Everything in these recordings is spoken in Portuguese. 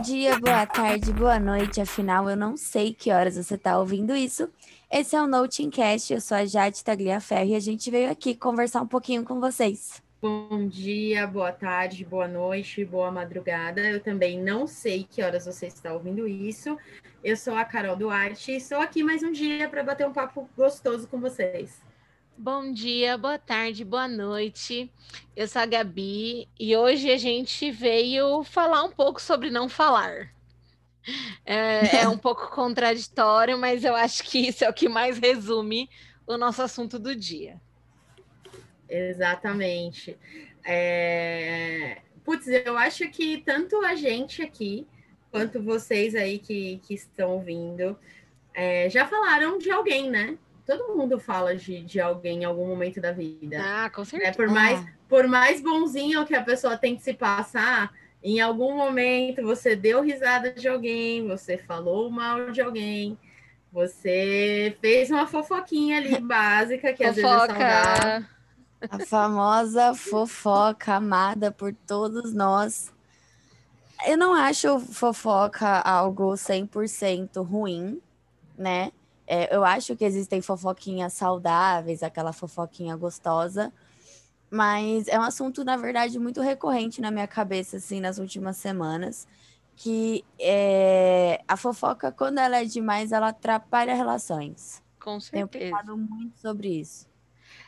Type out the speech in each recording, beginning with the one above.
Bom dia, boa tarde, boa noite. Afinal, eu não sei que horas você está ouvindo isso. Esse é o Notingcast, eu sou a Jade Tagliaferro e a gente veio aqui conversar um pouquinho com vocês. Bom dia, boa tarde, boa noite, boa madrugada. Eu também não sei que horas você está ouvindo isso. Eu sou a Carol Duarte e estou aqui mais um dia para bater um papo gostoso com vocês. Bom dia, boa tarde, boa noite. Eu sou a Gabi e hoje a gente veio falar um pouco sobre não falar. É, é um pouco contraditório, mas eu acho que isso é o que mais resume o nosso assunto do dia. Exatamente. É... Putz, eu acho que tanto a gente aqui quanto vocês aí que, que estão ouvindo é, já falaram de alguém, né? Todo mundo fala de, de alguém em algum momento da vida. Ah, com certeza. É, por, mais, por mais bonzinho que a pessoa tem que se passar, em algum momento você deu risada de alguém, você falou mal de alguém, você fez uma fofoquinha ali básica, que Fofoca. às vezes é saudável. A famosa fofoca amada por todos nós. Eu não acho fofoca algo 100% ruim, né? É, eu acho que existem fofoquinhas saudáveis, aquela fofoquinha gostosa, mas é um assunto, na verdade, muito recorrente na minha cabeça, assim, nas últimas semanas, que é, a fofoca, quando ela é demais, ela atrapalha relações. Com certeza. Tenho pensado muito sobre isso.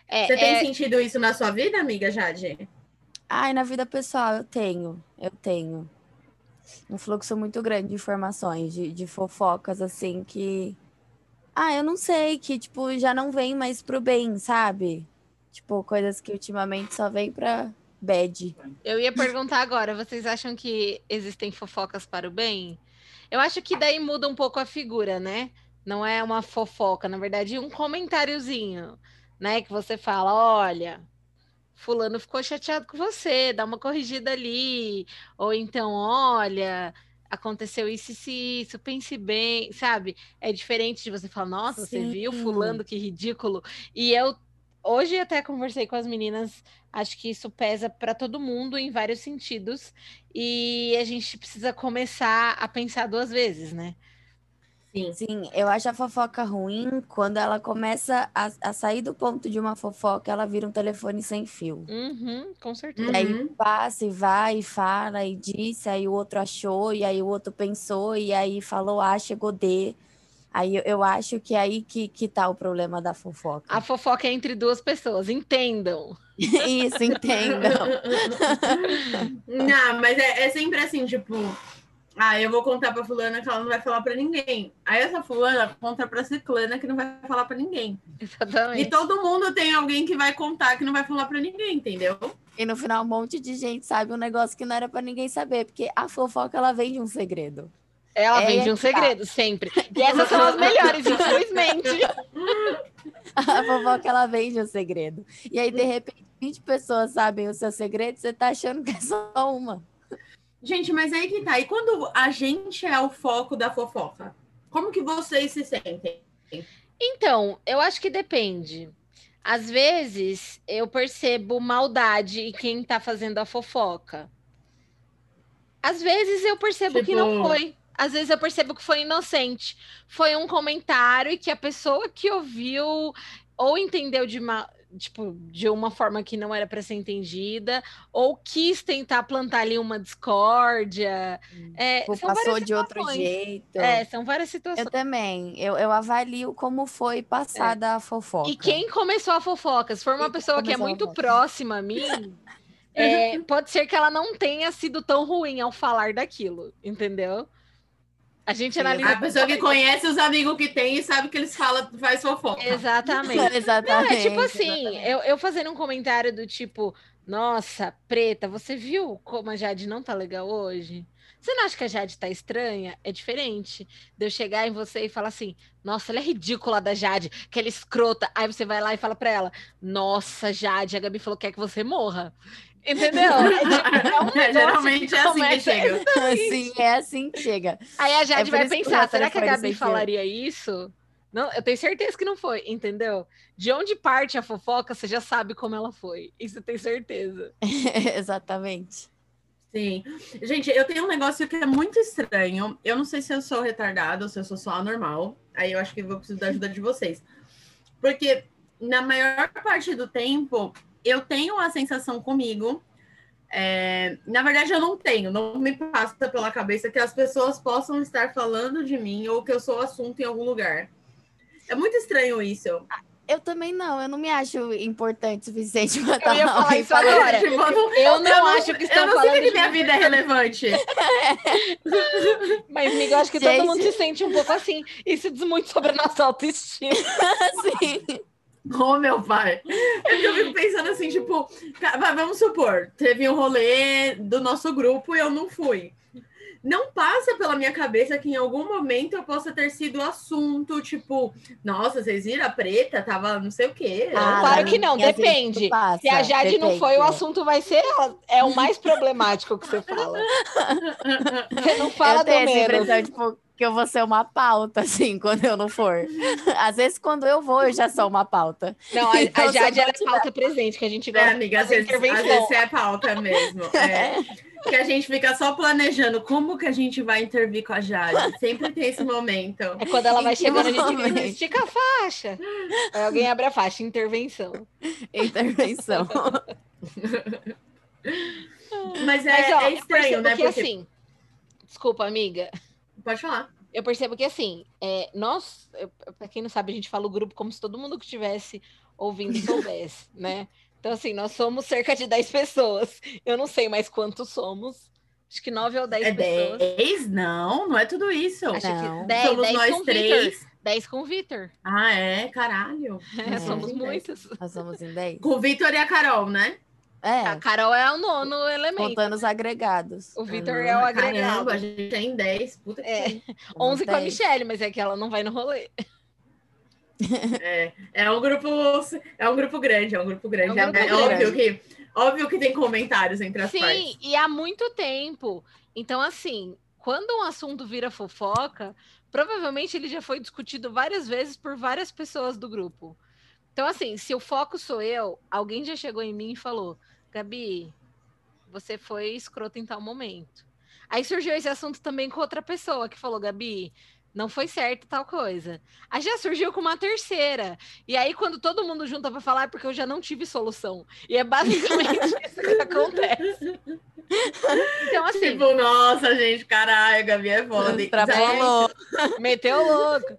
É, Você tem é sentido isso na sua vida, amiga Jade? Ai, na vida pessoal, eu tenho, eu tenho. Um fluxo muito grande de informações, de, de fofocas, assim, que ah, eu não sei, que, tipo, já não vem mais pro bem, sabe? Tipo, coisas que ultimamente só vem pra bad. Eu ia perguntar agora, vocês acham que existem fofocas para o bem? Eu acho que daí muda um pouco a figura, né? Não é uma fofoca, na verdade, um comentáriozinho, né? Que você fala, olha, fulano ficou chateado com você, dá uma corrigida ali. Ou então, olha, aconteceu isso e isso, pense bem, sabe? É diferente de você falar, nossa, Sim. você viu fulano, que ridículo. E eu hoje até conversei com as meninas, acho que isso pesa para todo mundo em vários sentidos e a gente precisa começar a pensar duas vezes, né? Sim. Sim, eu acho a fofoca ruim quando ela começa a, a, sair do ponto de uma fofoca, ela vira um telefone sem fio. Uhum, com certeza. E aí passa e vai e fala e disse, aí o outro achou, e aí o outro pensou, e aí falou A, chegou D. Aí eu, eu acho que é aí que, que tá o problema da fofoca. A fofoca é entre duas pessoas, entendam. Isso, entendam. Não, mas é, é sempre assim, tipo ah, eu vou contar pra fulana que ela não vai falar pra ninguém. Aí essa fulana conta pra ciclana que não vai falar pra ninguém. Exatamente. E todo mundo tem alguém que vai contar que não vai falar pra ninguém, entendeu? E no final um monte de gente sabe um negócio que não era pra ninguém saber, porque a fofoca ela vem de um segredo. Ela é vem de um segredo, tá. sempre. E essas são as melhores, infelizmente. a fofoca ela vem de um segredo. E aí, de repente, 20 pessoas sabem o seu segredo, você tá achando que é só uma. Gente, mas aí que tá. E quando a gente é o foco da fofoca, como que vocês se sentem? Então, eu acho que depende. Às vezes eu percebo maldade em quem tá fazendo a fofoca. Às vezes eu percebo tipo... que não tipo foi. Às vezes eu percebo que foi inocente. Foi um comentário e que a pessoa que ouviu ou entendeu de, ma tipo, de uma forma que não era para ser entendida, ou quis tentar plantar ali uma discórdia. Hum. É, passou de outro jeito. É, são várias situações. Eu também. Eu, eu avalio como foi passada é. a fofoca. E quem começou a fofoca? Se for uma pessoa que é muito próxima a mim. É, pode ser que ela não tenha sido tão ruim ao falar daquilo, entendeu? A gente analisa. A pessoa que conhece os amigos que tem e sabe que eles falam, faz fofoca. Exatamente. exatamente. Não, é tipo assim, eu, eu fazendo um comentário do tipo, nossa, preta, você viu como a Jade não tá legal hoje? Você não acha que a Jade tá estranha? É diferente de eu chegar em você e falar assim: nossa, ela é ridícula da Jade, que ela é escrota. Aí você vai lá e fala pra ela: nossa, Jade, a Gabi falou que quer que você morra. Entendeu? É, é Geralmente é assim que chega. Sim, é assim que chega. Aí a Jade é vai pensar: será que a Gabi falaria isso? Não, eu tenho certeza que não foi, entendeu? De onde parte a fofoca, você já sabe como ela foi. Isso eu tenho certeza. Exatamente. Sim. Gente, eu tenho um negócio que é muito estranho. Eu não sei se eu sou retardada ou se eu sou só anormal. Aí eu acho que vou precisar da ajuda de vocês. Porque na maior parte do tempo, eu tenho a sensação comigo. É... na verdade, eu não tenho, não me passa pela cabeça que as pessoas possam estar falando de mim ou que eu sou assunto em algum lugar. É muito estranho isso. Eu também não, eu não me acho importante o suficiente Eu estar ia falar isso falando. agora. Tipo, eu não- Eu não eu acho que estão Eu não falando sinto que de minha vida é relevante. Mas, amiga, eu acho que Gente. todo mundo se sente um pouco assim. Isso diz muito sobre a nossa autoestima. Assim. Ô, meu pai. É que eu fico pensando assim, tipo, vamos supor, teve um rolê do nosso grupo e eu não fui. Não passa pela minha cabeça que em algum momento eu possa ter sido assunto, tipo, nossa, vocês viram a preta? Tava não sei o quê. Ah, claro que não, depende. passa, Se a Jade não depende, foi, o assunto vai ser ela. É o mais problemático que você fala. Você não fala eu do menos. impressão, tipo, que eu vou ser uma pauta, assim, quando eu não for. Às vezes, quando eu vou, eu já sou uma pauta. Não, a, Então, a Jade é pauta presente, que a gente É, gosta amiga, de às vezes, às vezes é pauta mesmo. É. Que a gente fica só planejando como que a gente vai intervir com a Jade. Sempre tem esse momento. É quando ela vai chegando, a gente estica a faixa. Aí alguém abre a faixa, intervenção. Intervenção. Mas é, Mas, ó, é estranho, né? que Porque... assim... Desculpa, amiga. Pode falar. Eu percebo que assim, é, nós, para quem não sabe, a gente fala o grupo como se todo mundo que estivesse ouvindo soubesse, né? Então, assim, nós somos cerca de 10 pessoas. Eu não sei mais quantos somos. Acho que 9 ou 10 É pessoas. 10? Não, não é tudo isso. Acho Não. que 10, Somos 10 nós com o três. Vitor. 10 com o Vitor. Ah, é? Caralho. É, É. somos muitos. Nós somos em 10. Com o Vitor e a Carol, né? A É, Carol é o nono elemento. contando os agregados. O Vitor é o agregado. Caramba, a gente tem 10. Puta que É, pariu. 11 com a 10. Michelle, mas é que ela não vai no rolê. É, é um grupo. É um grupo grande, é um grupo grande. É um É, grupo óbvio que. Óbvio que tem comentários entre as Sim, partes. e há muito tempo. Então, assim, quando um assunto vira fofoca, provavelmente ele já foi discutido várias vezes por várias pessoas do grupo. Então, assim, se o foco sou eu, alguém já chegou em mim e falou: Gabi, você foi escrota em tal momento. Aí surgiu esse assunto também com outra pessoa que falou: Gabi, não foi certo tal coisa. Aí já surgiu com uma terceira. E aí, quando todo mundo junta para falar, é porque eu já não tive solução. E é basicamente isso que acontece. Então, assim, Tipo, nossa, gente, caralho, Gabi é foda. Extrapolou. meteu louco.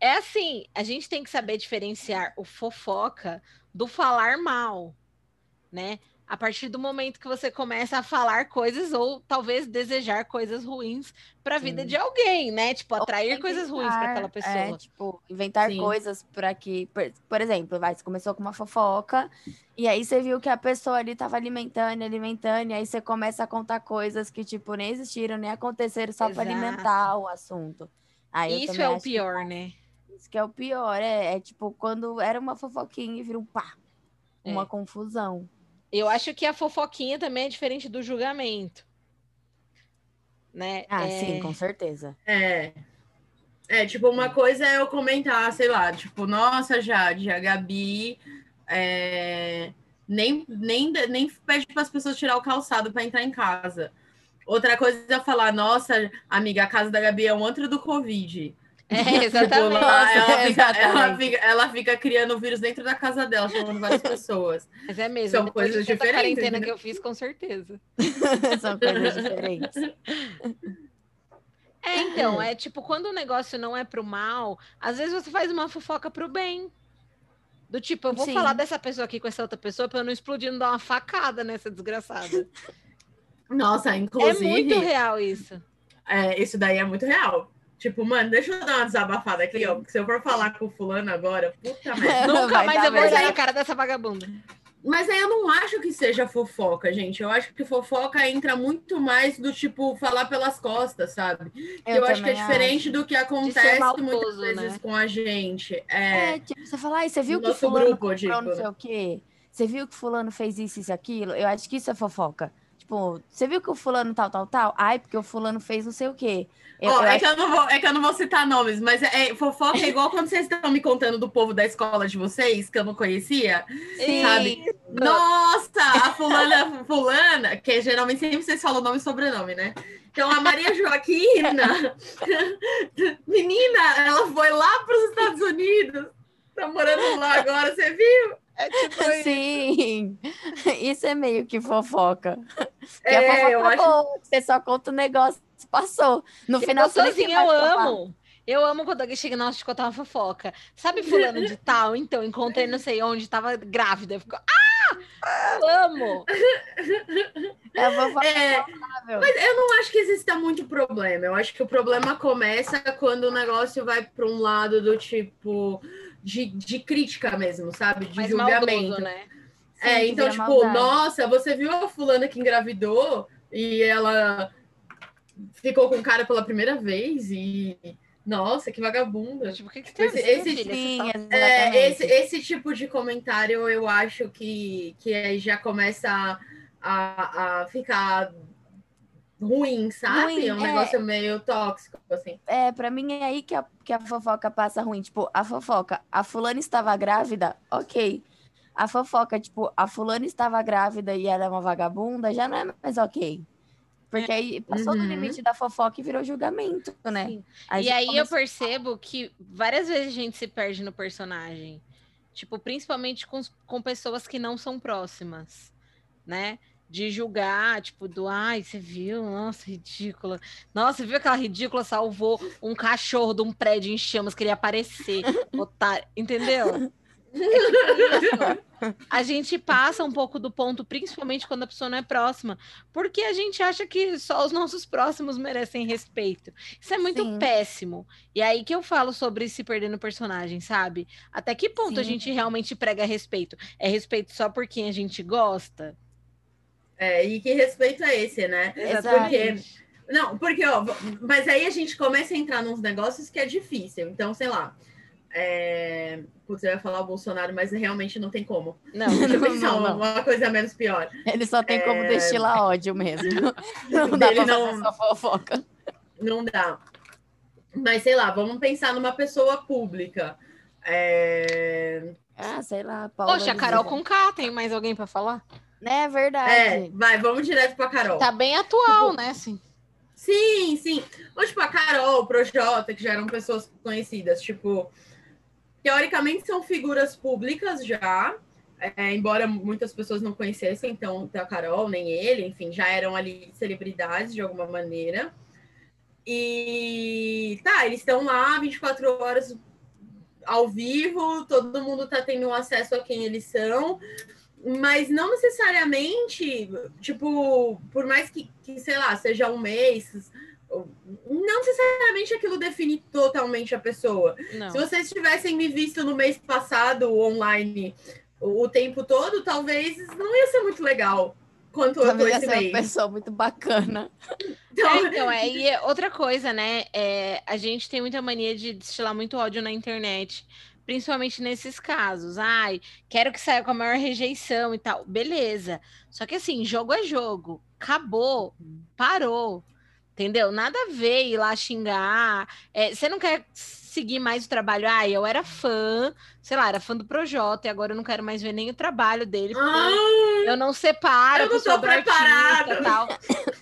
É assim, a gente tem que saber diferenciar o fofoca do falar mal, né? A partir do momento que você começa a falar coisas ou talvez desejar coisas ruins para a vida de alguém, né? Tipo, atrair coisas ruins para aquela pessoa. É, tipo, inventar Sim. coisas para que. Por, por exemplo, vai, você começou com uma fofoca, e aí você viu que a pessoa ali tava alimentando, alimentando, e aí você começa a contar coisas que, tipo, nem existiram, nem aconteceram só para alimentar o assunto. Aí Isso é o acho que pior, né? Isso que é o pior, é, é tipo quando era uma fofoquinha e vira um pá, uma É. confusão. Eu acho que a fofoquinha também é diferente do julgamento. Né? Ah, É, sim, com certeza. É. É, tipo, uma coisa é eu comentar, sei lá, tipo, nossa, Jade, a Gabi é, nem, nem, nem pede para as pessoas tirar o calçado para entrar em casa. Outra coisa é eu falar, nossa, amiga, a casa da Gabi é um antro do Covid. É, Tipo, exatamente. lá, ela, Nossa, fica, ela, exatamente. fica, ela fica criando vírus dentro da casa dela, chamando várias pessoas. Mas é mesmo. São depois coisas diferentes, quarentena né? que eu fiz, com certeza. São coisas diferentes. É, então, é tipo, quando o negócio não é pro mal, às vezes você faz uma fofoca pro bem. Do tipo, eu vou Sim. falar dessa pessoa aqui com essa outra pessoa pra eu não explodir, não dar uma facada nessa desgraçada. Nossa, É inclusive. muito real isso. É, isso daí é muito real. Tipo, mano, deixa eu dar uma desabafada aqui, ó. Porque se eu for falar com o fulano agora, puta merda. Nunca Vai mais eu vou olhar na cara dessa vagabunda. Mas aí eu não acho que seja fofoca, gente. Eu acho que fofoca entra muito mais do tipo falar pelas costas, sabe? Eu, acho que é diferente do que acontece muitas vezes né? com a gente. É, É, tipo, você fala, ai, você viu No que fulano grupo, digo, não sei né? o quê? Você viu que fulano fez isso, isso, aquilo? Eu acho que isso é fofoca. Tipo, você viu que o fulano tal, tal, tal? Ai, porque o fulano fez não sei o quê. Eu, Ó, eu é, acho- que eu não vou, é que eu não vou citar nomes, mas é, é- fofoca é igual quando vocês estão me contando do povo da escola de vocês, que eu não conhecia. Sim. sabe? Nossa, a fulana, fulana, que geralmente sempre vocês falam nome e sobrenome, né? Então, a Maria Joaquina, menina, ela foi lá para os Estados Unidos, tá morando lá agora, você viu? É tipo isso. Sim, isso é meio que fofoca. É, fofoca eu acho- boa, você só conta o negócio passou. No Eu final, assim, tem eu amo. Eu amo quando alguém chega, nossa, te contar uma fofoca. Sabe fulano de tal? Então, encontrei não sei onde, tava grávida. Eu fico, ah! Eu amo! É fofoca É, mas eu não acho que exista muito problema. Eu acho que o problema começa quando o negócio vai para um lado do tipo de, de crítica mesmo, sabe? De Mais julgamento. maldoso, né? É, Sim, então, tipo, maldade. nossa, você viu a fulana que engravidou e ela ficou com o cara pela primeira vez e. Nossa, que vagabunda. Tipo, o que, que tem a Esse- esse- Sim. É, esse, esse tipo de comentário eu acho que, que aí já começa a, a, a ficar ruim, sabe? Ruim, é um é. negócio meio tóxico, assim. É, pra mim é aí que a, que a fofoca passa ruim. Tipo, a fofoca, a fulana estava grávida, ok. A fofoca, tipo, a fulana estava grávida e ela é uma vagabunda, já não é mais ok. Porque aí passou do Uhum. limite da fofoca e virou julgamento, né? Aí E aí eu começa- percebo que várias vezes a gente se perde no personagem. Tipo, principalmente com, com pessoas que não são próximas, né? De julgar, tipo, do ai, você viu? Nossa, ridícula. Nossa, você viu aquela ridícula salvou um cachorro de um prédio em chamas, queria aparecer. Otário. Entendeu? É tipo. A gente passa um pouco do ponto, principalmente quando a pessoa não é próxima, porque a gente acha que só os nossos próximos merecem respeito. Isso é muito Sim. péssimo. E aí que eu falo sobre se perder no personagem, sabe? Até que ponto a Sim. gente realmente prega respeito? É respeito só por quem a gente gosta? É, e que respeito é esse, né? Exato. Porque Não, porque, ó, mas aí a gente começa a entrar nos negócios que é difícil. Então, sei lá. É... Putz, eu ia falar o Bolsonaro, mas realmente não tem como. Não, Deixa eu pensar não, não. uma coisa menos pior. Ele só tem como É. destilar ódio mesmo. Não dá Dele pra não- fazer só fofoca. Não dá. Mas sei lá, vamos pensar numa pessoa pública. É, Ah, sei lá, Paula Poxa, a Carol K, tem mais alguém pra falar? É verdade. é, vai, vamos direto pra Carol. Tá bem atual, né? Assim. Sim, sim. Ou tipo a Carol, o Projota, que já eram pessoas conhecidas, tipo, teoricamente são figuras públicas já, é, embora muitas pessoas não conhecessem, então a Carol, nem ele, enfim, já eram ali celebridades de alguma maneira. E tá, eles estão lá 24 horas ao vivo, todo mundo tá tendo acesso a quem eles são, mas não necessariamente, tipo, por mais que, que sei lá, seja um mês, não necessariamente aquilo define totalmente a pessoa. Não. Se vocês tivessem me visto no mês passado online o, o tempo todo, talvez não ia ser muito legal quanto eu tô esse ser uma pessoa muito bacana. Então, É, então, é, e é outra coisa, né? É, a gente tem muita mania de destilar muito ódio na internet, principalmente nesses casos. Ai, quero que saia com a maior rejeição e tal. Beleza. Só que assim, jogo é jogo. Acabou. Parou. Entendeu? Nada a ver ir lá xingar. É, você não quer seguir mais o trabalho? Ai, eu era fã, sei lá, era fã do Projota e agora eu não quero mais ver nem o trabalho dele. ah, eu não separo Eu não tô artista e tal.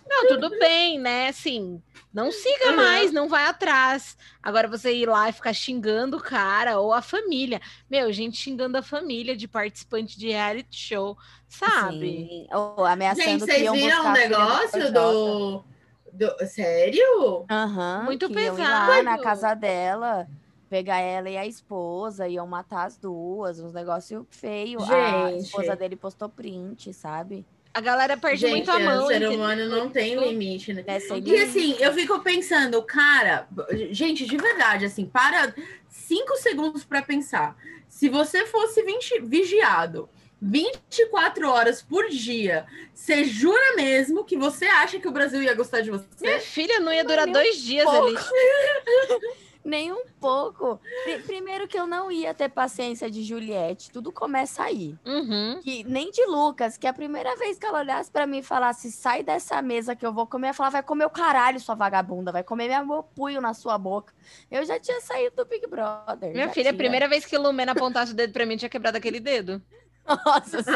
Não, tudo bem, né? Assim, não siga Uhum. mais, não vai atrás. Agora você ir lá e ficar xingando o cara ou a família. Meu, gente xingando a família de participante de reality show, sabe? Sim. Ou ameaçando gente, que vocês iam viram a filha negócio do, do. Sério? Aham, Muito ir lá na pesado. casa dela, pegar ela e a esposa, iam matar as duas, uns negócios feios. A Gente. esposa dele postou print, sabe? A galera perde Gente, muito a mão. o ser humano não tem limite, né? Né, sem E limite. assim, eu fico pensando, cara, gente, de verdade, assim, para cinco segundos para pensar. Se você fosse 20 vigiado 24 horas por dia, você jura mesmo que você acha que o Brasil ia gostar de você? Minha filha não ia durar dois dias pouco. Nem um pouco. Primeiro que eu não ia ter paciência de Juliette, tudo começa aí. Uhum. Que, nem de Lucas, que a primeira vez que ela olhasse para mim e falasse, sai dessa mesa que eu vou comer, ela falava, vai comer o caralho, sua vagabunda, vai comer meu punho na sua boca. Eu já tinha saído do Big Brother. Minha filha, tinha. a primeira vez que Lumena apontasse o dedo pra mim, tinha quebrado aquele dedo. Nossa, sim.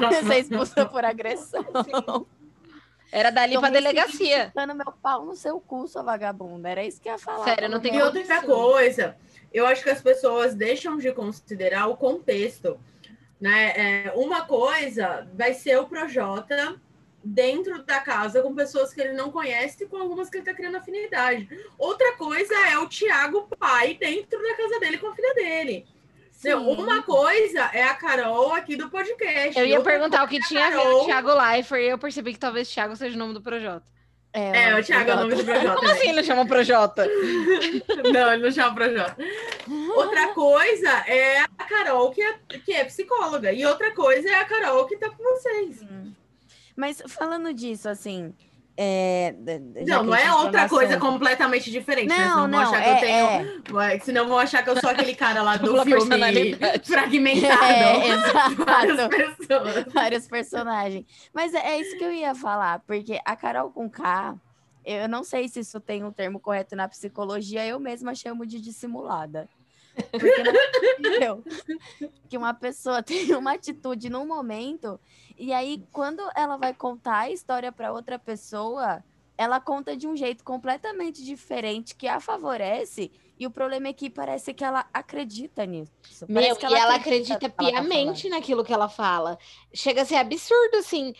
Você expulsa por agressão. Sim. Era dali pra delegacia. Dando meu pau no seu cu, sua vagabunda. Era isso que ia falar. Sério, não tem E outra coisa, eu acho que as pessoas deixam de considerar o contexto. Né? É, uma coisa vai ser o Projota dentro da casa com pessoas que ele não conhece e com algumas que ele está criando afinidade. Outra coisa é o Tiago pai dentro da casa dele com a filha dele. Sim. Uma coisa é a Carol aqui do podcast. Eu ia perguntar o que é tinha a ver o Thiago Leifert e eu percebi que talvez Thiago seja o nome do Projota. É, é o Thiago é o nome do Projota. Como assim ele chama Projota? não, ele não chama Projota. Outra coisa é a Carol, que é, que é psicóloga. E outra coisa é a Carol que tá com vocês. Hum. Mas falando disso, assim, é, não, não é outra coisa completamente diferente, não, né? Senão não, vão achar é, que eu tenho. É. Senão vão achar que eu sou aquele cara lá do filme fragmentado. É, exato. Várias pessoas. Vários personagens. Mas é, é, isso que eu ia falar, porque a Carol com K, eu não sei se isso tem um termo correto na psicologia, eu mesma chamo de dissimulada. Porque não é que uma pessoa tem uma atitude num momento e aí, quando ela vai contar a história para outra pessoa, ela conta de um jeito completamente diferente que a favorece. E o problema é que parece que ela acredita nisso. Meu, que ela e ela acredita, acredita tá piamente tá naquilo que ela fala. Chega a ser absurdo, assim.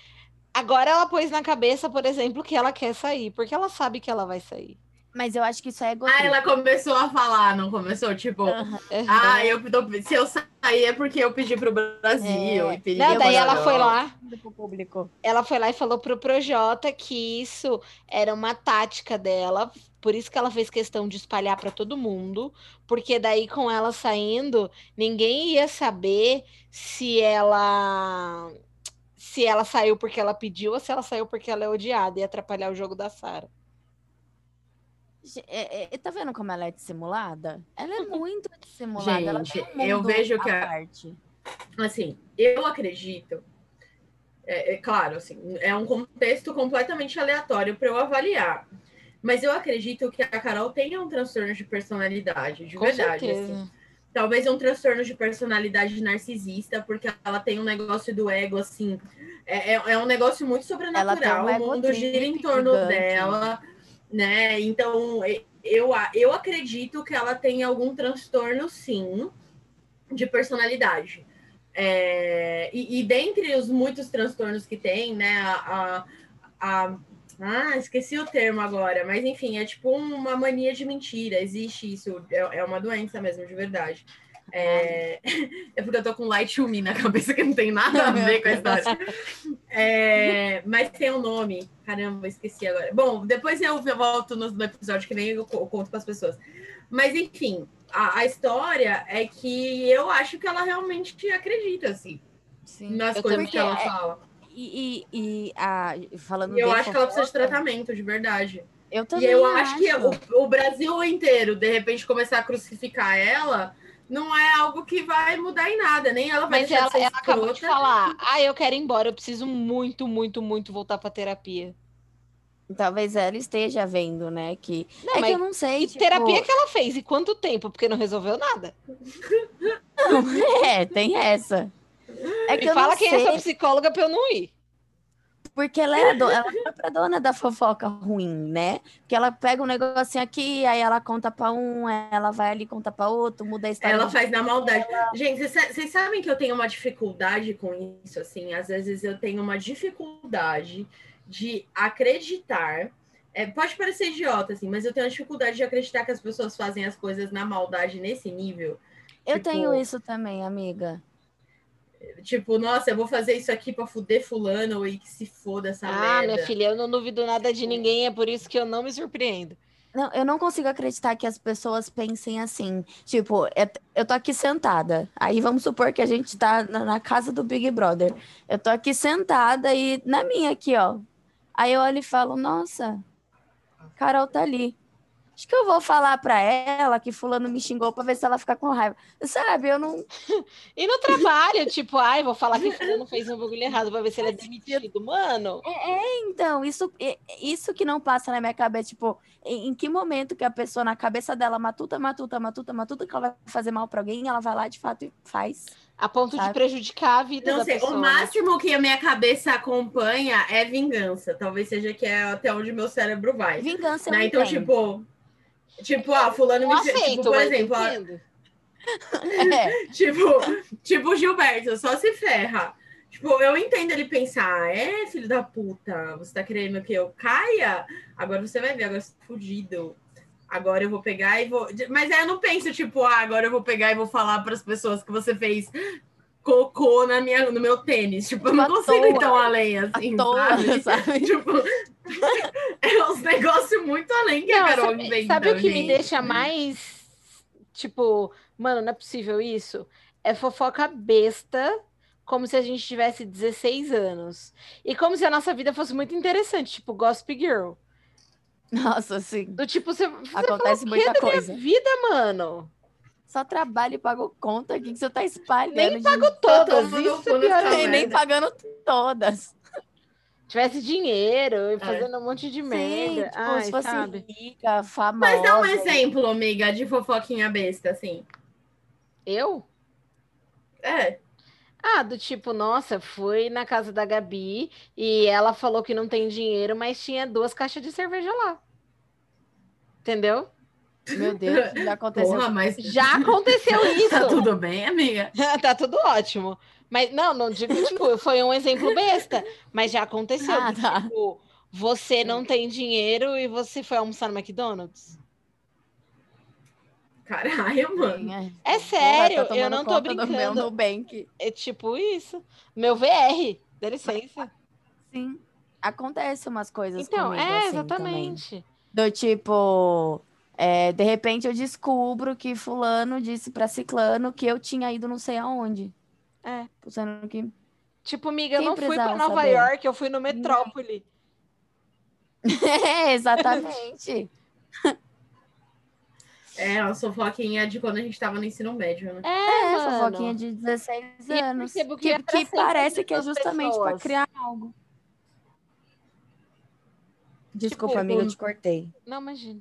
Agora ela pôs na cabeça, por exemplo, que ela quer sair, porque ela sabe que ela vai sair. Mas eu acho que isso é egoísta. Ah, ela começou a falar, não começou? Tipo, uhum. ah, eu tô, se eu sair é porque eu pedi pro Brasil. É. E não, daí ela foi lá. Público. Ela foi lá e falou pro Projota que isso era uma tática dela. Por isso que ela fez questão de espalhar para todo mundo, porque daí com ela saindo, ninguém ia saber se ela se ela saiu porque ela pediu ou se ela saiu porque ela é odiada e atrapalhar o jogo da Sara. É, é, tá vendo como ela é dissimulada? Ela é muito dissimulada. Gente, um eu vejo que a parte. Assim, eu acredito. É, é, claro, assim, é um contexto completamente aleatório para eu avaliar. Mas eu acredito que a Carol tenha um transtorno de personalidade, de Com verdade. Assim. Talvez um transtorno de personalidade narcisista, porque ela tem um negócio do ego, assim. É, é, é um negócio muito sobrenatural. Um o mundo gira em torno gigante. dela né? Então, eu, eu acredito que ela tem algum transtorno, sim, de personalidade. É, e, e, dentre os muitos transtornos que tem, né, a, a, a, ah, esqueci o termo agora, mas enfim, é tipo uma mania de mentira, existe isso, é, é uma doença mesmo, de verdade. É... é porque eu tô com Light Me na cabeça que não tem nada a ver com a história. É... Mas tem um nome. Caramba, esqueci agora. Bom, depois eu volto no, episódio que vem eu conto para as pessoas. Mas enfim, a, a, história é que eu acho que ela realmente acredita, assim, Sim, nas coisas que ela é... fala. E, e, e a, falando eu acho que ela precisa de tratamento, de verdade. Eu também e eu acho, acho que o, o Brasil inteiro, de repente, começar a crucificar ela não é algo que vai mudar em nada, nem ela vai Mas ela, de ela acabou de falar, ah, eu quero ir embora, eu preciso muito, muito, muito voltar para terapia. Talvez ela esteja vendo, né? Que não, é que eu não sei. E tipo... terapia que ela fez? E quanto tempo? Porque não resolveu nada. Não, é, tem essa. É que e fala quem sei. é sua psicóloga pra eu não ir. Porque ela era do, ela foi dona da fofoca ruim, né? Porque ela pega um negocinho aqui, aí ela conta para um, ela vai ali conta para outro, muda a história. Ela faz na maldade. Gente, vocês sabem que eu tenho uma dificuldade com isso, assim. Às vezes eu tenho uma dificuldade de acreditar. É, pode parecer idiota, assim, mas eu tenho uma dificuldade de acreditar que as pessoas fazem as coisas na maldade nesse nível. Eu tipo... tenho isso também, amiga. Tipo, nossa, eu vou fazer isso aqui para fuder fulano e que se foda essa ah, merda. Ah, minha filha, eu não duvido nada de ninguém, é por isso que eu não me surpreendo. Não, eu não consigo acreditar que as pessoas pensem assim. Tipo, eu tô aqui sentada. Aí vamos supor que a gente tá na casa do Big Brother. Eu tô aqui sentada e na minha aqui, ó. Aí eu olho e falo, nossa, Carol tá ali. Acho que eu vou falar pra ela que fulano me xingou pra ver se ela fica com raiva. Sabe, eu não. E no trabalho, tipo, ai, vou falar que fulano fez um bagulho errado pra ver se ele é demitido. Mano, Então, isso, é- isso que não passa na minha cabeça, tipo, em, em que momento que a pessoa, na cabeça dela, matuta, matuta, matuta, matuta, que ela vai fazer mal pra alguém, ela vai lá de fato e faz. a ponto de Sabe? prejudicar a vida Não da sei, pessoa. o né? máximo que a minha cabeça acompanha é vingança. Talvez seja que é até onde meu cérebro vai. Vingança Né? Então, entendo. tipo. Tipo, ah, fulano me. aceito, Tipo, por exemplo, ah. É, tipo, tipo Gilberto, só se ferra. Tipo, eu entendo ele pensar, é, filho da puta, você tá querendo que eu caia? Agora você vai ver, agora você tá fudido. Agora eu vou pegar e vou. Mas aí eu não penso, tipo, ah, agora eu vou pegar e vou falar para as pessoas que você fez cocô na minha, no meu tênis. Tipo, eu não Tipo, consigo ir tão além à assim, toa, sabe? Tipo, é uns negócios muito além que a Não, Carol sabe, inventa, sabe o que me gente. deixa mais, tipo, mano, não é possível isso? É fofoca besta, como se a gente tivesse 16 anos. E como se a nossa vida fosse muito interessante, tipo Gossip Girl. Nossa, assim. Do tipo, você, você Acontece fala, muita da minha coisa. vida, mano? Só trabalha e pagou conta. O que, você tá espalhando? Nem pago todas, isso é pior. E nem pagando todas. Tivesse dinheiro e fazendo um monte de Sim, merda. tipo, Ai, se fosse sabe? rica, famosa. Mas dá um exemplo, amiga, de fofoquinha besta, assim. Eu? É. Ah, do tipo, nossa, fui na casa da Gabi e ela falou que não tem dinheiro, mas tinha duas caixas de cerveja lá. Entendeu? Meu Deus, já aconteceu. Porra, mas. Já aconteceu isso. Tá tudo bem, amiga? tá tudo ótimo. Mas não, não digo, tipo, foi um exemplo besta, mas já aconteceu. Ah, tá. Tipo, você não tem dinheiro e você foi almoçar no McDonald's? Caralho, mano. Sim, É Porra, sério, tá eu não tô conta do meu brincando. Nubank. É tipo isso. Meu VR, dá licença. Sim. Acontece umas coisas Então, comigo, é, assim, exatamente. também. Do tipo, é, de repente eu descubro que fulano disse pra ciclano que eu tinha ido não sei aonde. É. Sendo que... Tipo, amiga, eu não fui pra Nova saber? York, eu fui no Metrópole. É, exatamente. É, a fofoquinha de quando a gente tava no ensino médio, né? É, É, mano. fofoquinha de 16 E eu anos. que Que, pra que parece que é justamente pra pessoas. criar algo. Desculpa, Tipo, amiga, eu te cortei. Não, imagina.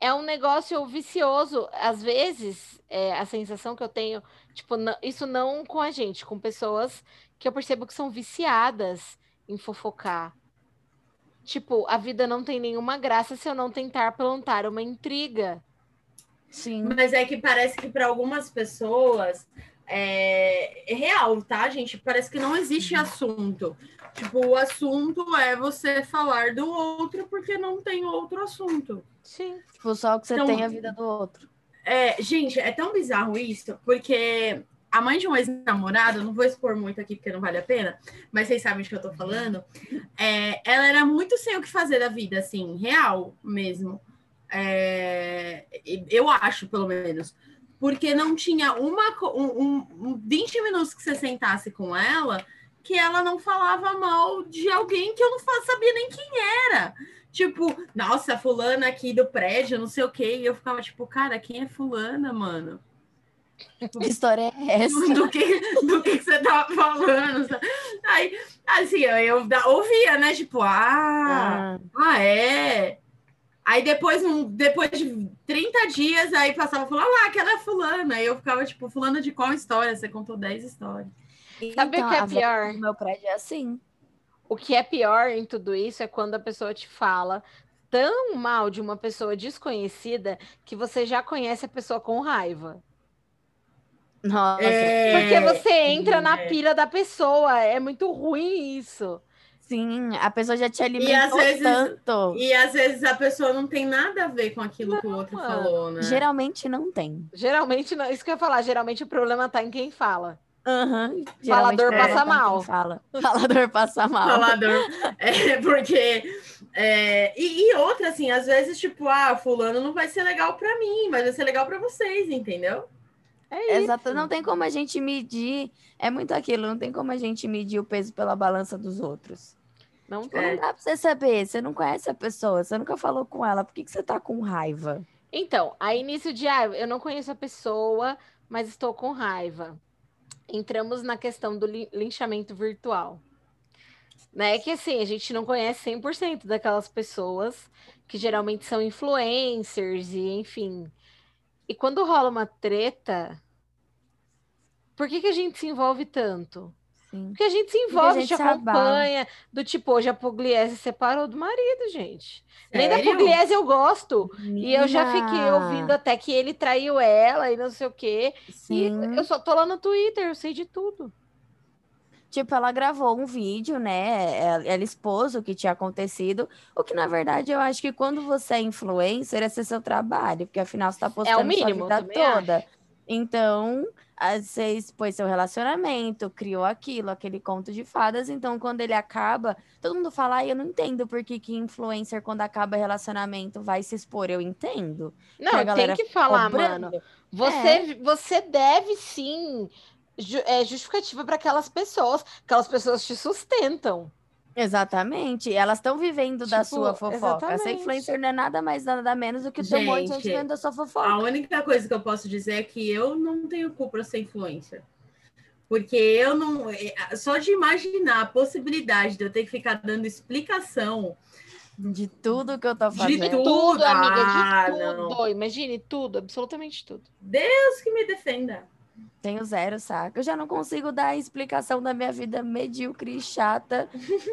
É um negócio vicioso. Às vezes, é, a sensação que eu tenho, tipo, não- isso não com a gente, com pessoas que eu percebo que são viciadas em fofocar. Tipo, a vida não tem nenhuma graça se eu não tentar plantar uma intriga. Sim. Mas é que parece que para algumas pessoas é, é real, tá, gente? Parece que não existe assunto. Tipo, o assunto é você falar do outro porque não tem outro assunto. Sim. Tipo, só que você Então- tem a vida do outro. É, gente, é tão bizarro isso, porque a mãe de um ex-namorado, não vou expor muito aqui porque não vale a pena, mas vocês sabem de que eu tô falando. é, ela era muito sem o que fazer da vida, assim, real mesmo. É, eu acho, pelo menos. Porque não tinha uma, um, um, um 20 minutos que você sentasse com ela que ela não falava mal de alguém que eu não sabia nem quem era. Tipo, nossa, fulana aqui do prédio, não sei o quê. E eu ficava tipo, cara, quem é fulana, mano? Que história é essa? Do que, do que você tava falando? sabe? Aí, assim, eu da- ouvia, né? Tipo, ah, Ah, ah, é. Aí depois, um, depois de 30 dias, aí passava e falava, ah, aquela é fulana. Aí eu ficava, tipo, fulana de qual história? Você contou 10 histórias. Sabe o que é velha pior? meu prédio é assim. O que é pior em tudo isso é quando a pessoa te fala tão mal de uma pessoa desconhecida que você já conhece a pessoa com raiva. Nossa. É, Porque você entra na é. pira da pessoa. É muito ruim isso. Sim, a pessoa já te alimentou vezes- tanto. E às vezes a pessoa não tem nada a ver com aquilo que o outro mano. falou, né? Geralmente não tem. Geralmente, não, isso que eu ia falar, geralmente o problema tá em quem fala. Aham. Geralmente Falador problema passa mal. Fala. Falador passa mal. falador. É, porque. é, e, e outra, assim, às vezes, tipo, ah, fulano não vai ser legal pra mim, mas vai ser legal pra vocês, entendeu? É Exato, isso. não tem como a gente medir. É muito aquilo, não tem como a gente medir o peso pela balança dos outros. Não Tipo. É. Não dá pra você saber. Você não conhece a pessoa, você nunca falou com ela. Por que, que você tá com raiva? Então, aí início de, ah, eu não conheço a pessoa, mas estou com raiva. Entramos na questão do lin- linchamento virtual. Né? Que assim, a gente não conhece 100% daquelas pessoas que geralmente são influencers e enfim. E quando rola uma treta, por que que a gente se envolve tanto? Sim. Porque a gente se envolve, gente te se abala. acompanha, do tipo, hoje a Pugliese separou do marido, gente. Nem da Sério? Pugliese eu gosto. E eu já fiquei ouvindo até que ele traiu ela e não sei o quê. Sim. E eu só tô lá no Twitter, eu sei de tudo. Tipo, ela gravou um vídeo, né? Ela, ela expôs o que tinha acontecido. O que, na verdade, eu acho que quando você é influencer, esse é seu trabalho, porque afinal você tá postando mínimo, sua vida toda. Então, ah, você expôs seu relacionamento, criou aquilo, aquele conto de fadas. Então, quando ele acaba, todo mundo fala, ai, eu não entendo por que, que influencer, quando acaba relacionamento, vai se expor. Eu entendo. Não, tem que falar, Cobrando. mano. Você, você deve sim. ju- é, justificativa para aquelas pessoas. Aquelas pessoas te sustentam. Exatamente. Elas estão vivendo da Tipo, sua fofoca. Essa exatamente. influencer não é nada mais, nada menos do que ter um monte de gente Gente, vendo da sua fofoca. A única coisa que eu posso dizer é que eu não tenho culpa de ser influencer. Porque eu não. é, Só de imaginar a possibilidade de eu ter que ficar dando explicação De tudo que eu tô De fazendo. tudo. Tudo, amiga, Ah, de tudo. não. Imagine tudo, absolutamente tudo. Deus que me defenda. Tenho zero saco. Eu já não consigo dar a explicação da minha vida medíocre e chata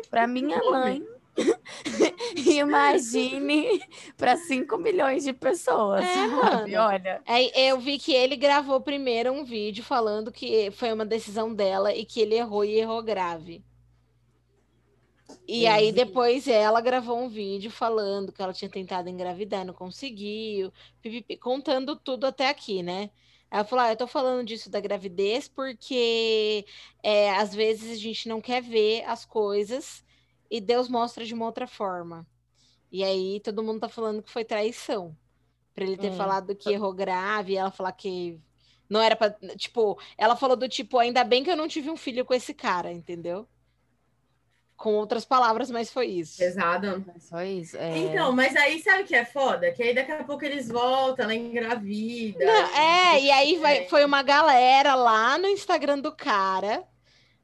pra minha mãe. Imagine para 5 milhões de pessoas. É, sabe? mano. Olha. Aí eu vi que ele gravou primeiro um vídeo falando que foi uma decisão dela e que ele errou e errou grave. E Eu aí vi. depois ela gravou um vídeo falando que ela tinha tentado engravidar, e não conseguiu, pipipi, contando tudo até aqui, né? Ela falou: ah, eu tô falando disso da gravidez porque é, às vezes a gente não quer ver as coisas e Deus mostra de uma outra forma. E aí todo mundo tá falando que foi traição. Pra ele ter Hum. falado que errou grave, ela falar que não era pra. Tipo, ela falou do tipo, ainda bem que eu não tive um filho com esse cara, entendeu? Com outras palavras, mas foi isso. Pesado. Só isso. É... Então, mas aí sabe o que é foda? Que aí daqui a pouco eles voltam, ela engravida. Não, é, e aí vai, É. foi uma galera lá no Instagram do cara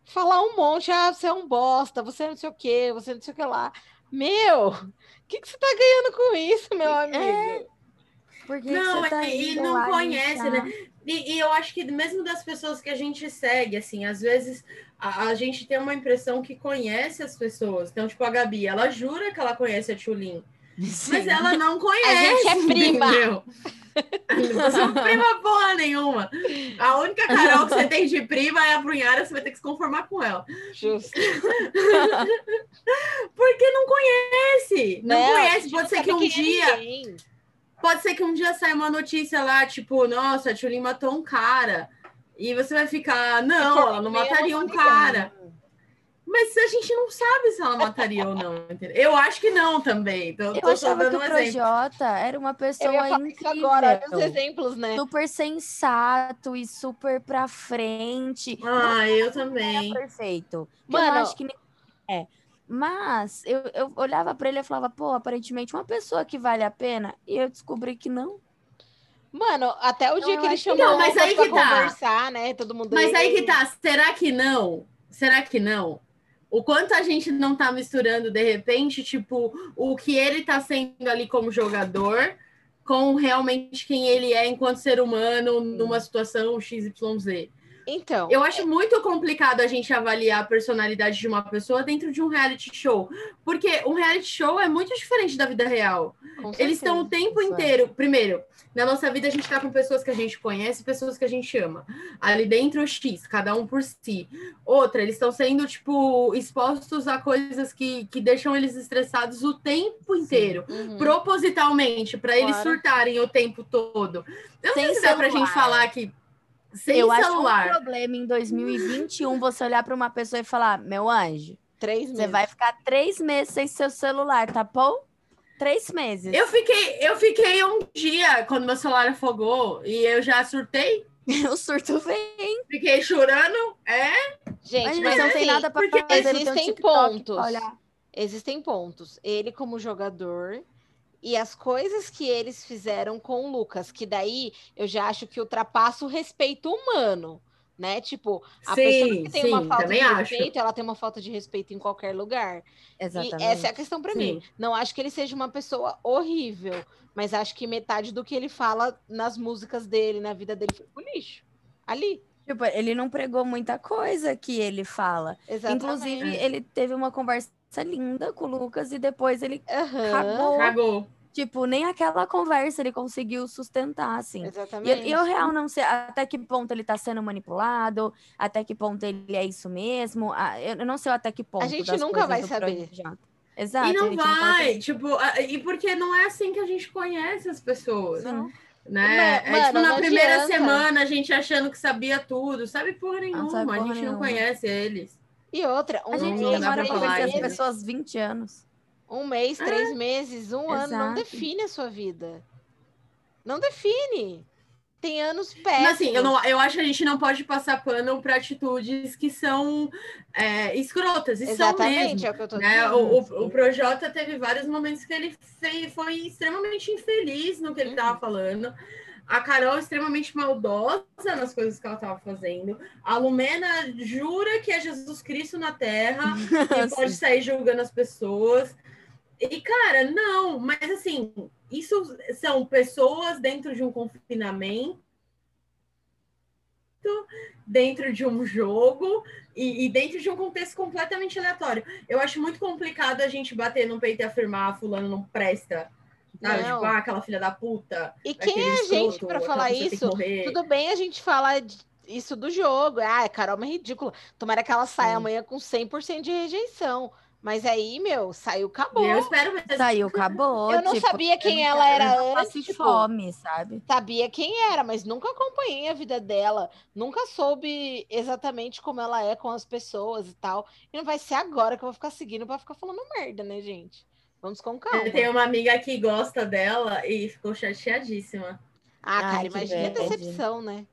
falar um monte, ah, você é um bosta, você não sei o quê, você não sei o que lá. Meu, o que, que você tá ganhando com isso, meu amigo? Por que que Não, você tá e indo não lá conhece, né? E, e eu acho que mesmo das pessoas que a gente segue, assim, às vezes a, a gente tem uma impressão que conhece as pessoas. Então, tipo, a Gabi, ela jura que ela conhece a Tchulin, mas ela não A conhece. gente é prima. entendeu? Você não é prima porra nenhuma. A única Carol que você tem de prima é a Brunhara, você vai ter que se conformar com ela. Justo. Porque não conhece. Não? A conhece. Pode não ser que um é dia. ninguém. Pode ser que um dia saia uma notícia lá, tipo, nossa, a Tchulin matou um cara. E você vai ficar, não, ela não mataria um cara. Mas a gente não sabe se ela mataria ou não. entendeu? Eu acho que não também. Tô, Eu tô só achava que dando o um exemplo. Projota era uma Eu pessoa ia falar isso incrível. agora, os exemplos, né? Super sensato e super pra frente. Ah, eu também. perfeito. Mano- eu não acho que nem- é. Mas eu, eu olhava pra ele e falava, pô, aparentemente uma pessoa que vale a pena. E eu descobri que não. Mano, até o dia eu que ele que chamou não, mas aí pra que tá. conversar, né? Todo mundo Mas aí que tá, será que não? Será que não? O quanto a gente não tá misturando, de repente, tipo, o que ele tá sendo ali como jogador com realmente quem ele é enquanto ser humano numa situação XYZ. Então, Eu acho muito complicado a gente avaliar a personalidade de uma pessoa dentro de um reality show. Porque um reality show é muito diferente da vida real. Eles estão o tempo é. inteiro. Primeiro, na nossa vida a gente tá com pessoas que a gente conhece, pessoas que a gente ama. Ali dentro, X, cada um por si. Outra, eles estão sendo, tipo, expostos a coisas que, que deixam eles estressados o tempo inteiro. Uhum. Propositalmente, para eles Claro. surtarem o tempo todo. Eu não Sem sei se dá pra gente falar que. Sem eu acho celular. um problema em 2021 você olhar pra uma pessoa e falar, meu anjo, Três você meses. vai ficar três meses sem seu celular, tá bom? Três meses. Eu fiquei, eu fiquei um dia quando meu celular afogou e eu já surtei, o surto vem. fiquei chorando. É, Gente, Mas, mas não tem assim, nada pra porque fazer existem pontos. olhar. existem pontos. Ele como jogador e as coisas que eles fizeram com o Lucas, que daí eu já acho que ultrapassa o respeito humano, né? Tipo, a Sim, pessoa que tem uma sim, falta de também acho. respeito, ela tem uma falta de respeito em qualquer lugar. Exatamente. E essa é a questão para mim. Não acho que ele seja uma pessoa horrível, mas acho que metade do que ele fala nas músicas dele, na vida dele, foi pro lixo. Ali. Tipo, ele não pregou muita coisa que ele fala. Exatamente. Inclusive, ele teve uma conversa linda com o Lucas e depois ele Aham, cagou. Cagou. Tipo, nem aquela conversa ele conseguiu sustentar, assim. E Exatamente. eu, e eu real não sei até que ponto ele tá sendo manipulado, até que ponto ele é isso mesmo. Eu não sei até que ponto. gente das nunca vai saber. projeto. Exato. e não a gente vai tipo, a- e porque não é assim que a gente conhece as pessoas. Sim. Né? Ma- é tipo mano, na não primeira adianta. semana a gente achando que sabia tudo, sabe porra nenhuma, sabe a porra gente não nenhuma. conhece eles. E outra, um A gente mês, demora pra conhecer as pessoas 20 anos. um mês, É. três meses, um ano, não Exato. define a sua vida. Não define. Tem anos péssimos. Mas assim, eu, não, eu acho que a gente não pode passar pano para atitudes que são é, escrotas, e são Exatamente, mesmo. é o que eu tô Né? dizendo. O, o, o Projota teve vários momentos que ele fez, foi extremamente infeliz no que ele estava Uhum. falando. A Carol extremamente maldosa nas coisas que ela estava fazendo. A Lumena jura que é Jesus Cristo na Terra e pode sair julgando as pessoas. E, cara, não, mas assim, isso são pessoas dentro de um confinamento, dentro de um jogo e, e dentro de um contexto completamente aleatório. Eu acho muito complicado a gente bater no peito e afirmar "Ah, fulano não presta. Sabe? Não. Tipo, ah, aquela filha da puta. E quem aquele é a gente para falar isso? Tudo bem a gente falar isso do jogo. Ah, Carol é ridícula. Tomara que ela saia Sim. amanhã com 100% de rejeição. Mas aí, meu, saiu, acabou. Eu espero mesmo. Saiu, acabou. Eu não tipo, sabia quem eu ela era eu antes, passo tipo, fome, sabe? Sabia quem era, mas nunca acompanhei a vida dela. Nunca soube exatamente como ela é com as pessoas e tal. E não vai ser agora que eu vou ficar seguindo pra ficar falando merda, né, gente? Vamos com calma. Eu tenho uma amiga que gosta dela e ficou chateadíssima. Ah, Ai, cara, que imagina a decepção, né?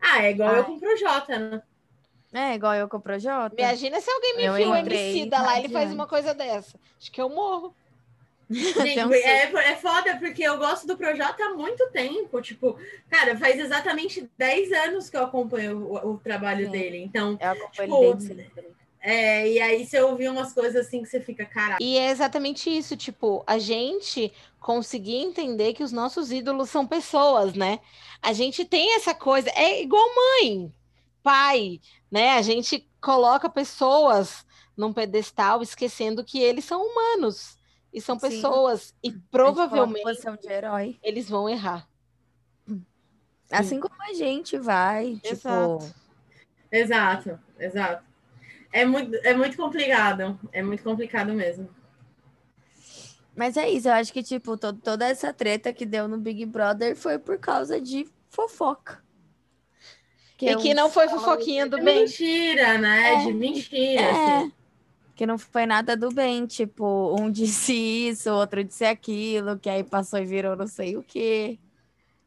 Ah, é igual eu Ai. com o Projota, né? É, igual eu com o Projota. Imagina se alguém me Eu o entrei Emicida lá e ele faz uma coisa dessa. Acho que eu morro. Gente, é, é foda porque eu gosto do Projota há muito tempo. Tipo, cara, faz exatamente 10 anos que eu acompanho o, o trabalho Sim. dele. Então, Eu acompanho Tipo, ele desde sempre. É, e aí você ouvir umas coisas assim que você fica, caralho. E é exatamente isso, tipo, a gente conseguir entender que os nossos ídolos são pessoas, né? A gente tem essa coisa, é igual mãe, pai, né? A gente coloca pessoas num pedestal esquecendo que eles são humanos e são Sim. pessoas e provavelmente eles vão errar. Assim como a gente vai, tipo, Exato. Exato, exato. É muito, é muito complicado. É muito complicado mesmo. Mas é isso, eu acho que, tipo, to- toda essa treta que deu no Big Brother foi por causa de fofoca. E que não foi fofoquinha do É bem. mentira, né? É. De mentira, É, assim. que não foi nada do bem, tipo, um disse isso, outro disse aquilo, que aí passou e virou não sei o quê.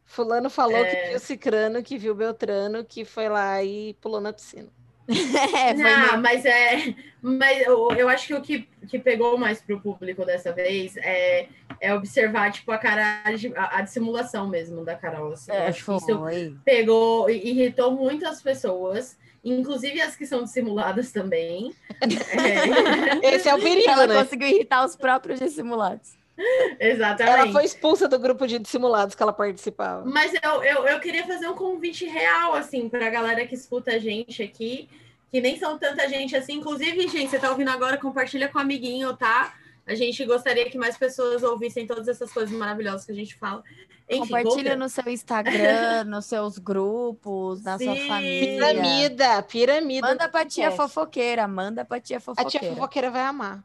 Fulano falou É. que viu Cicrano, que viu Beltrano, que foi lá e pulou na piscina. É, foi não, meio- mas é. Mas eu, eu acho que o que, que pegou mais pro público dessa vez é, é observar, tipo, a cara a, a dissimulação mesmo da Carol. Assim. É, acho que isso pegou e irritou muito as pessoas, inclusive as que são dissimuladas também. É, Esse é o perigo, Ela né? conseguiu irritar os próprios dissimulados. exatamente. Ela foi expulsa do grupo de dissimulados que ela participava. Mas eu, eu, eu queria fazer um convite real, assim, para a galera que escuta a gente aqui, que nem são tanta gente assim. Inclusive, gente, você tá ouvindo agora, compartilha com o amiguinho, tá? A gente gostaria que mais pessoas ouvissem todas essas coisas maravilhosas que a gente fala. Enfim, Compartilha no seu Instagram, nos seus grupos, na sua Sim. família. Piramida, piramida. Manda pra tia fofoqueira, manda pra tia A fofoqueira. tia fofoqueira vai amar.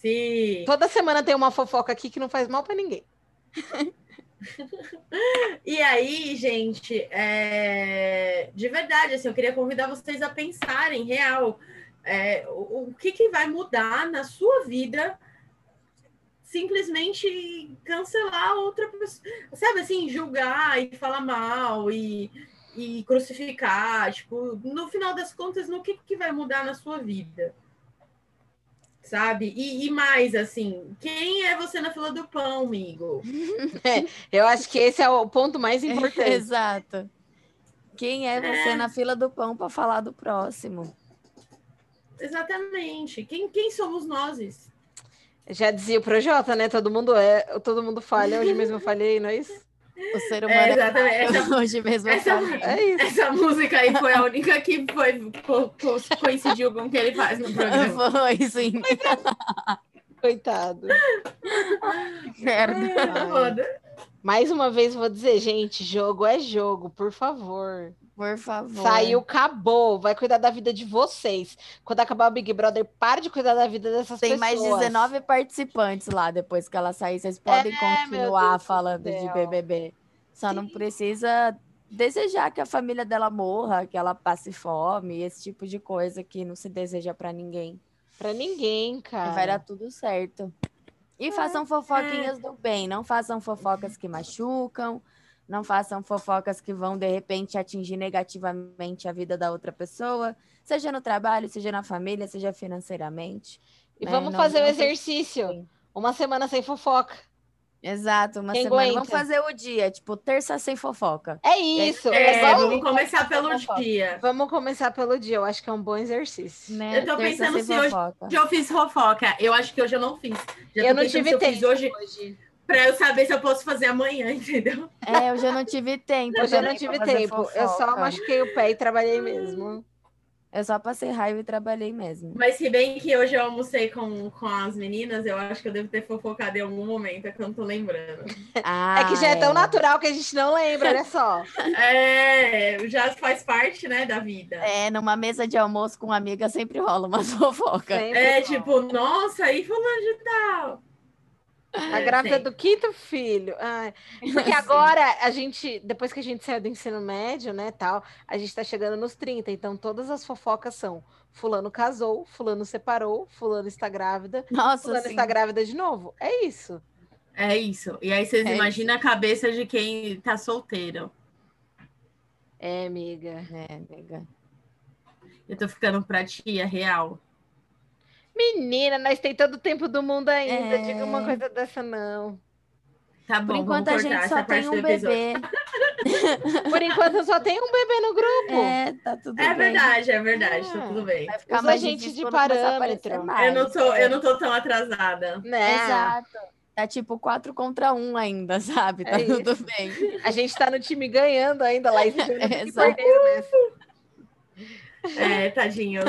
Sim. Toda semana tem uma fofoca aqui que não faz mal pra ninguém. E aí, gente, é, de verdade, assim, eu queria convidar vocês a pensarem, real, é, o, o que, que vai mudar na sua vida simplesmente cancelar outra pessoa, sabe, assim, julgar e falar mal e, e crucificar, tipo, no final das contas, no que, que vai mudar na sua vida? Sabe? E, e mais, assim, quem é você na fila do pão, amigo? Eu acho que esse é o ponto mais importante. Exato. Quem é você É. na fila do pão para falar do próximo? Exatamente. Quem, quem somos nós? Já dizia o Projota, né? Todo mundo é, todo mundo falha. Hoje mesmo eu falhei, não é isso? O ser humano É, é, exatamente. Essa, hoje mesmo. essa- falei. É essa música aí foi a única que foi, co- co- coincidiu com o que ele faz no programa. Foi, sim. Coitado. Merda. Ai. Foda. Mais uma vez vou dizer, gente, jogo é jogo, por favor. Por favor. Saiu, acabou. Vai cuidar da vida de vocês. Quando acabar o Big Brother, pare de cuidar da vida dessas Tem pessoas. mais 19 participantes lá depois que ela sair. Vocês podem É, continuar falando de. BBB. Só não precisa desejar que a família dela morra, que ela passe fome, esse tipo de coisa que não se deseja pra ninguém. Pra ninguém, E vai dar cara. tudo certo. E É, façam fofoquinhas do bem, não façam fofocas que machucam, não façam fofocas que vão, de repente, atingir negativamente a vida da outra pessoa, seja no trabalho, seja na família, seja financeiramente. E né? vamos Não- fazer o tem- exercício. Uma semana sem fofoca. Exato, uma Quem semana. aguenta? Vamos fazer o dia, tipo, terça sem fofoca. É isso. É, igual- vamos começar pelo dia. Vamos começar pelo dia. Eu acho que é um bom exercício. Né? Eu tô terça pensando se hoje- fofoca. Hoje eu fiz fofoca. Eu acho que hoje eu não fiz. Já Eu não tive tempo fiz hoje hoje. pra eu saber se eu posso fazer amanhã, entendeu? É, eu já não tive tempo. Eu não também tive pra fazer tempo. Eu só machuquei o pé e trabalhei mesmo. Eu só passei raiva e trabalhei mesmo. Mas se bem que hoje eu almocei com, com as meninas, eu acho que eu devo ter fofocado em algum momento, é que eu não tô lembrando. Ah, é que já é tão natural que a gente não lembra, olha só. É, já faz parte, né, da vida. É, numa mesa de almoço com amiga sempre rola uma fofoca. Sempre É, rola. tipo, nossa, aí fulano de tal. A grávida Sim. do quinto filho. Ai, porque agora a gente, depois que a gente saiu do ensino médio, né, tal, a gente tá chegando nos 30, então todas as fofocas são fulano casou, fulano separou, fulano está grávida, Nossa, fulano sim. está grávida de novo. É isso. É isso. E aí vocês É imaginam a cabeça de quem tá solteiro. É, amiga. É, amiga. Eu tô ficando pra tia real. Menina, nós tem todo o tempo do mundo ainda. É. Diga uma coisa dessa, não. Tá bom, Por enquanto a gente só tem um bebê. Por enquanto só tem um bebê no grupo. É, tá tudo É bem. verdade, é verdade, tá Ah. tudo bem. Vai ficar Usa mais a gente de parâmetro. aparecer mais. Eu não, tô, É. eu não tô tão atrasada. Né? Exato. Tá tipo 4 contra 1 ainda, sabe? Tá É tudo bem. A gente tá no time ganhando ainda lá. Exato. É, tadinhos.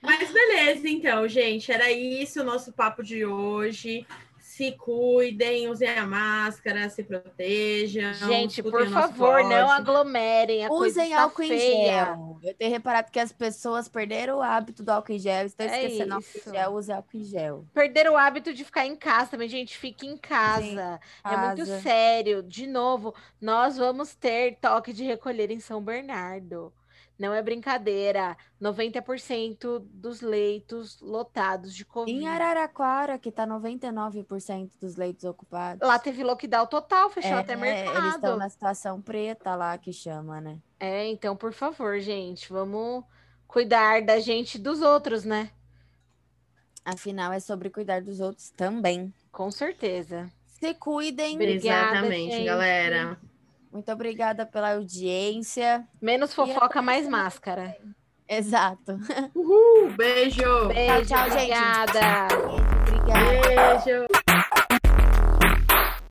Mas beleza, então, gente. Era isso o nosso papo de hoje. Se cuidem, usem a máscara, se protejam. Gente, por favor, não podcast. aglomerem. A Usem álcool em feia. gel. Eu tenho reparado que as pessoas perderam o hábito do álcool em gel. Estão É esquecendo álcool isso. em gel. Use álcool em gel. Perder o hábito de ficar em casa também, gente. Fique em casa. É muito sério. De novo, nós vamos ter toque de recolher em São Bernardo. Não é brincadeira. 90% dos leitos lotados de Covid. Em Araraquara, que tá 99% dos leitos ocupados. Lá teve lockdown total, fechou É, até Eles estão mercado. na situação preta lá, que chama, né? É, então, por favor, gente, vamos cuidar da gente e dos outros, né? Afinal, é sobre cuidar dos outros também. Com certeza. Se cuidem. Obrigada, Exatamente, gente. galera. Muito obrigada pela audiência. Menos fofoca, mais máscara. Exato. Uhul, beijo. Beijo, tchau, gente. obrigada. Obrigada. Beijo.